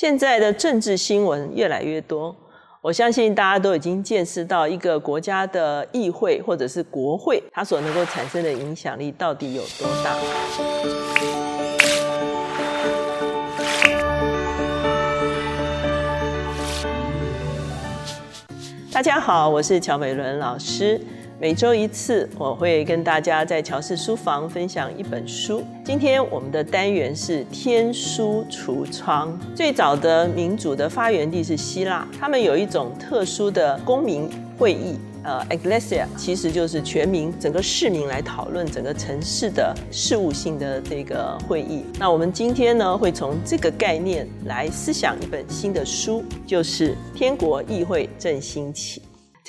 现在的政治新闻越来越多，我相信大家都已经见识到一个国家的议会或者是国会，它所能够产生的影响力到底有多大。大家好，我是乔美伦老师。每周一次，我会跟大家在乔氏书房分享一本书。今天我们的单元是天书橱窗。最早的民主的发源地是希腊，他们有一种特殊的公民会议，呃 e g l e s i a 其实就是全民整个市民来讨论整个城市的事务性的这个会议。那我们今天呢，会从这个概念来思想一本新的书，就是《天国议会正兴起》。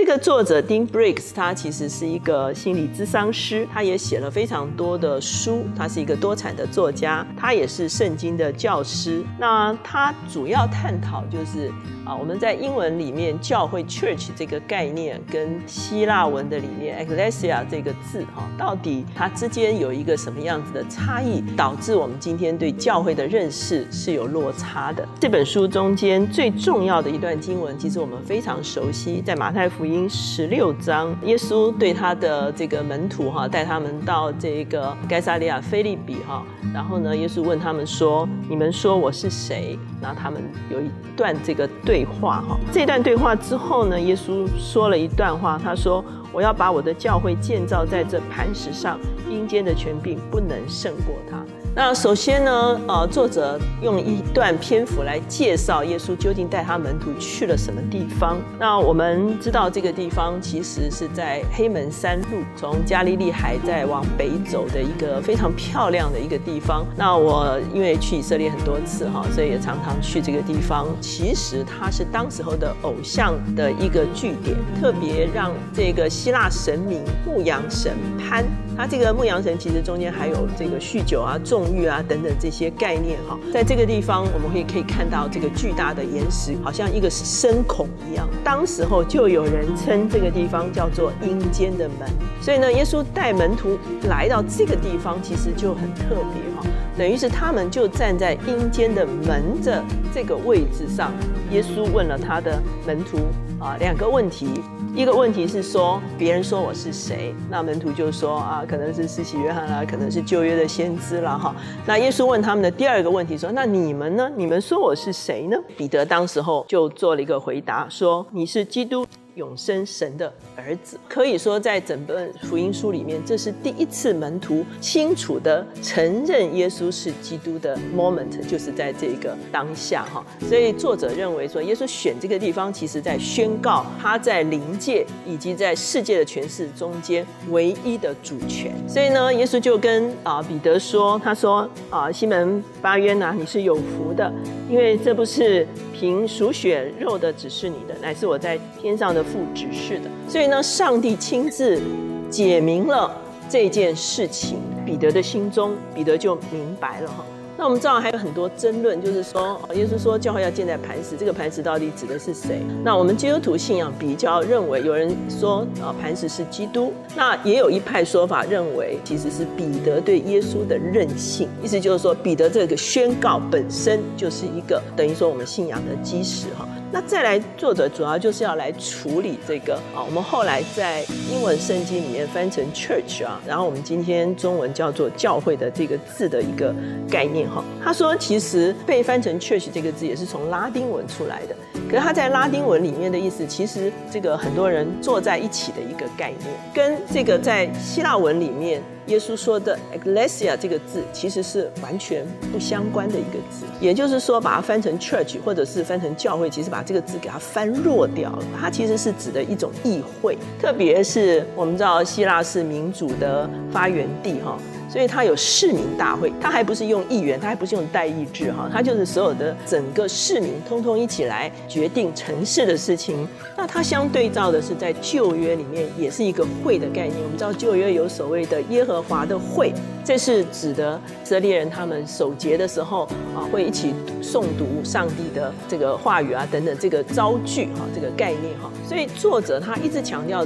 这个作者 Dean Briggs，他其实是一个心理咨商师，他也写了非常多的书，他是一个多产的作家，他也是圣经的教师。那他主要探讨就是我们在英文里面教会 church 这个概念跟希腊文的里面 ecclesia 这个字哈，到底它之间有一个什么样子的差异，导致我们今天对教会的认识是有落差的。这本书中间最重要的一段经文，其实我们非常熟悉，在马太福音。十六章，耶稣对他的这个门徒哈，带他们到这个该萨利亚菲利比哈，然后呢，耶稣问他们说：“你们说我是谁？”然后他们有一段这个对话哈，这段对话之后呢，耶稣说了一段话，他说：“我要把我的教会建造在这磐石上，阴间的权柄不能胜过他。”那首先呢，呃，作者用一段篇幅来介绍耶稣究竟带他门徒去了什么地方。那我们知道这个地方其实是在黑门山路，从加利利海再往北走的一个非常漂亮的一个地方。那我因为去以色列很多次哈，所以也常常去这个地方。其实它是当时候的偶像的一个据点，特别让这个希腊神明牧羊神潘。它这个牧羊神其实中间还有这个酗酒啊、纵欲啊等等这些概念哈，在这个地方我们会可以看到这个巨大的岩石，好像一个深孔一样。当时候就有人称这个地方叫做阴间的门，所以呢，耶稣带门徒来到这个地方，其实就很特别哈，等于是他们就站在阴间的门的这个位置上。耶稣问了他的门徒啊两个问题。一个问题是说，别人说我是谁？那门徒就说啊，可能是施洗约翰啦，可能是旧约的先知啦，哈。那耶稣问他们的第二个问题说，那你们呢？你们说我是谁呢？彼得当时候就做了一个回答，说你是基督。永生神的儿子，可以说在整本福音书里面，这是第一次门徒清楚的承认耶稣是基督的 moment，就是在这个当下哈。所以作者认为说，耶稣选这个地方，其实在宣告他在灵界以及在世界的权势中间唯一的主权。所以呢，耶稣就跟啊彼得说，他说啊西门巴约呐，你是有福的，因为这不是。凭属血肉的指示你的，乃是我在天上的父指示的。所以呢，上帝亲自解明了这件事情，彼得的心中，彼得就明白了哈。那我们知道还有很多争论，就是说，耶稣说教会要建在磐石，这个磐石到底指的是谁？那我们基督徒信仰比较认为，有人说啊，磐石是基督，那也有一派说法认为，其实是彼得对耶稣的任性，意思就是说，彼得这个宣告本身就是一个等于说我们信仰的基石哈。那再来，作者主要就是要来处理这个啊，我们后来在英文圣经里面翻成 church 啊，然后我们今天中文叫做教会的这个字的一个概念哈。他说，其实被翻成 church 这个字也是从拉丁文出来的，可是他在拉丁文里面的意思，其实这个很多人坐在一起的一个概念，跟这个在希腊文里面。耶稣说的 “ecclesia” 这个字其实是完全不相关的一个字，也就是说，把它翻成 “church” 或者是翻成教会，其实把这个字给它翻弱掉了。它其实是指的一种议会，特别是我们知道希腊是民主的发源地，哈。所以它有市民大会，它还不是用议员，它还不是用代议制哈，它就是所有的整个市民通通一起来决定城市的事情。那它相对照的是在旧约里面也是一个会的概念。我们知道旧约有所谓的耶和华的会，这是指的以色列人他们守节的时候啊，会一起诵读上帝的这个话语啊等等这个招句哈，这个概念哈。所以作者他一直强调。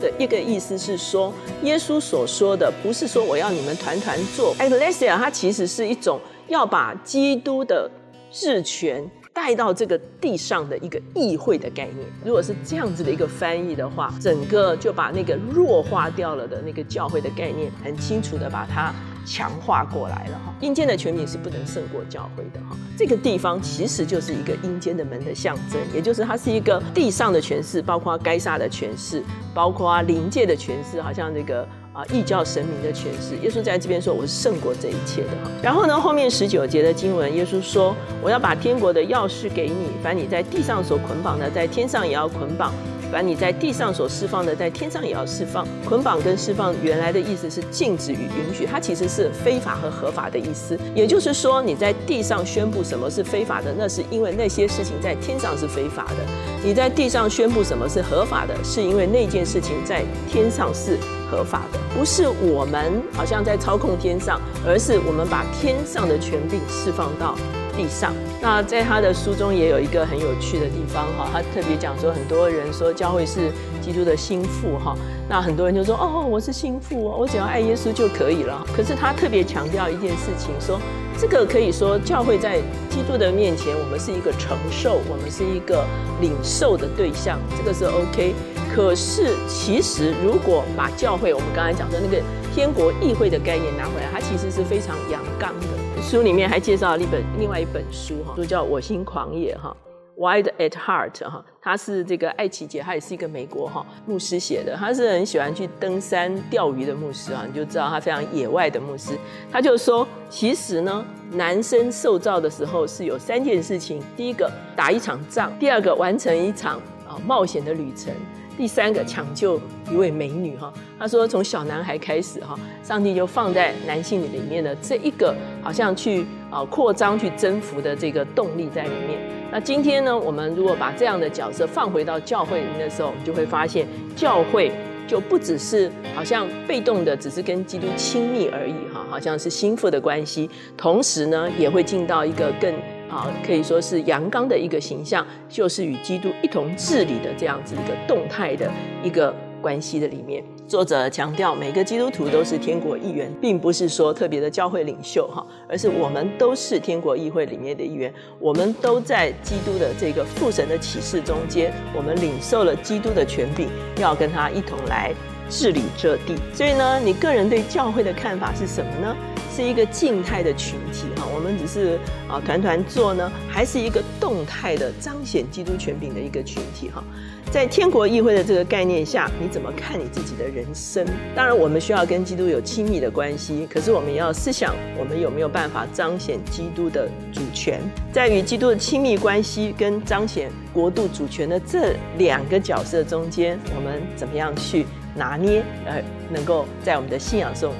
的一个意思是说，耶稣所说的不是说我要你们团团做，ecclesia 它其实是一种要把基督的治权带到这个地上的一个议会的概念。如果是这样子的一个翻译的话，整个就把那个弱化掉了的那个教会的概念，很清楚的把它强化过来了哈。阴间的权柄是不能胜过教会的哈。这个地方其实就是一个阴间的门的象征，也就是它是一个地上的权势，包括该撒的权势，包括灵界的权势，好像这个。啊，异教神明的诠释，耶稣在这边说我是胜过这一切的哈。然后呢，后面十九节的经文，耶稣说我要把天国的钥匙给你，凡你在地上所捆绑的，在天上也要捆绑。把你在地上所释放的，在天上也要释放。捆绑跟释放原来的意思是禁止与允许，它其实是非法和合法的意思。也就是说，你在地上宣布什么是非法的，那是因为那些事情在天上是非法的；你在地上宣布什么是合法的，是因为那件事情在天上是合法的。不是我们好像在操控天上，而是我们把天上的权柄释放到。地上，那在他的书中也有一个很有趣的地方哈，他特别讲说，很多人说教会是基督的心腹哈，那很多人就说哦，我是心腹哦，我只要爱耶稣就可以了。可是他特别强调一件事情，说这个可以说教会在基督的面前，我们是一个承受，我们是一个领受的对象，这个是 OK。可是其实如果把教会我们刚才讲的那个天国议会的概念拿回来，它其实是非常阳刚的。书里面还介绍了一本另外一本书哈，书叫《我心狂野》哈，Wild at Heart 哈，他是这个艾奇杰，他也是一个美国哈牧师写的，他是很喜欢去登山钓鱼的牧师啊，你就知道他非常野外的牧师。他就说，其实呢，男生受造的时候是有三件事情：第一个打一场仗，第二个完成一场啊冒险的旅程。第三个抢救一位美女哈，他说从小男孩开始哈，上帝就放在男性里面的这一个好像去啊扩张去征服的这个动力在里面。那今天呢，我们如果把这样的角色放回到教会里面的时候，我们就会发现教会就不只是好像被动的，只是跟基督亲密而已哈，好像是心腹的关系，同时呢也会进到一个更。啊，可以说是阳刚的一个形象，就是与基督一同治理的这样子一个动态的一个关系的里面。作者强调，每个基督徒都是天国议员，并不是说特别的教会领袖哈，而是我们都是天国议会里面的一员，我们都在基督的这个父神的启示中间，我们领受了基督的权柄，要跟他一同来治理这地。所以呢，你个人对教会的看法是什么呢？是一个静态的群体哈，我们只是啊团团做呢，还是一个动态的彰显基督权柄的一个群体哈？在天国议会的这个概念下，你怎么看你自己的人生？当然，我们需要跟基督有亲密的关系，可是我们也要思想，我们有没有办法彰显基督的主权？在与基督的亲密关系跟彰显国度主权的这两个角色中间，我们怎么样去拿捏，呃，能够在我们的信仰中？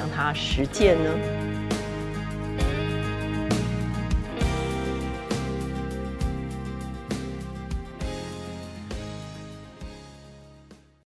让他实践呢？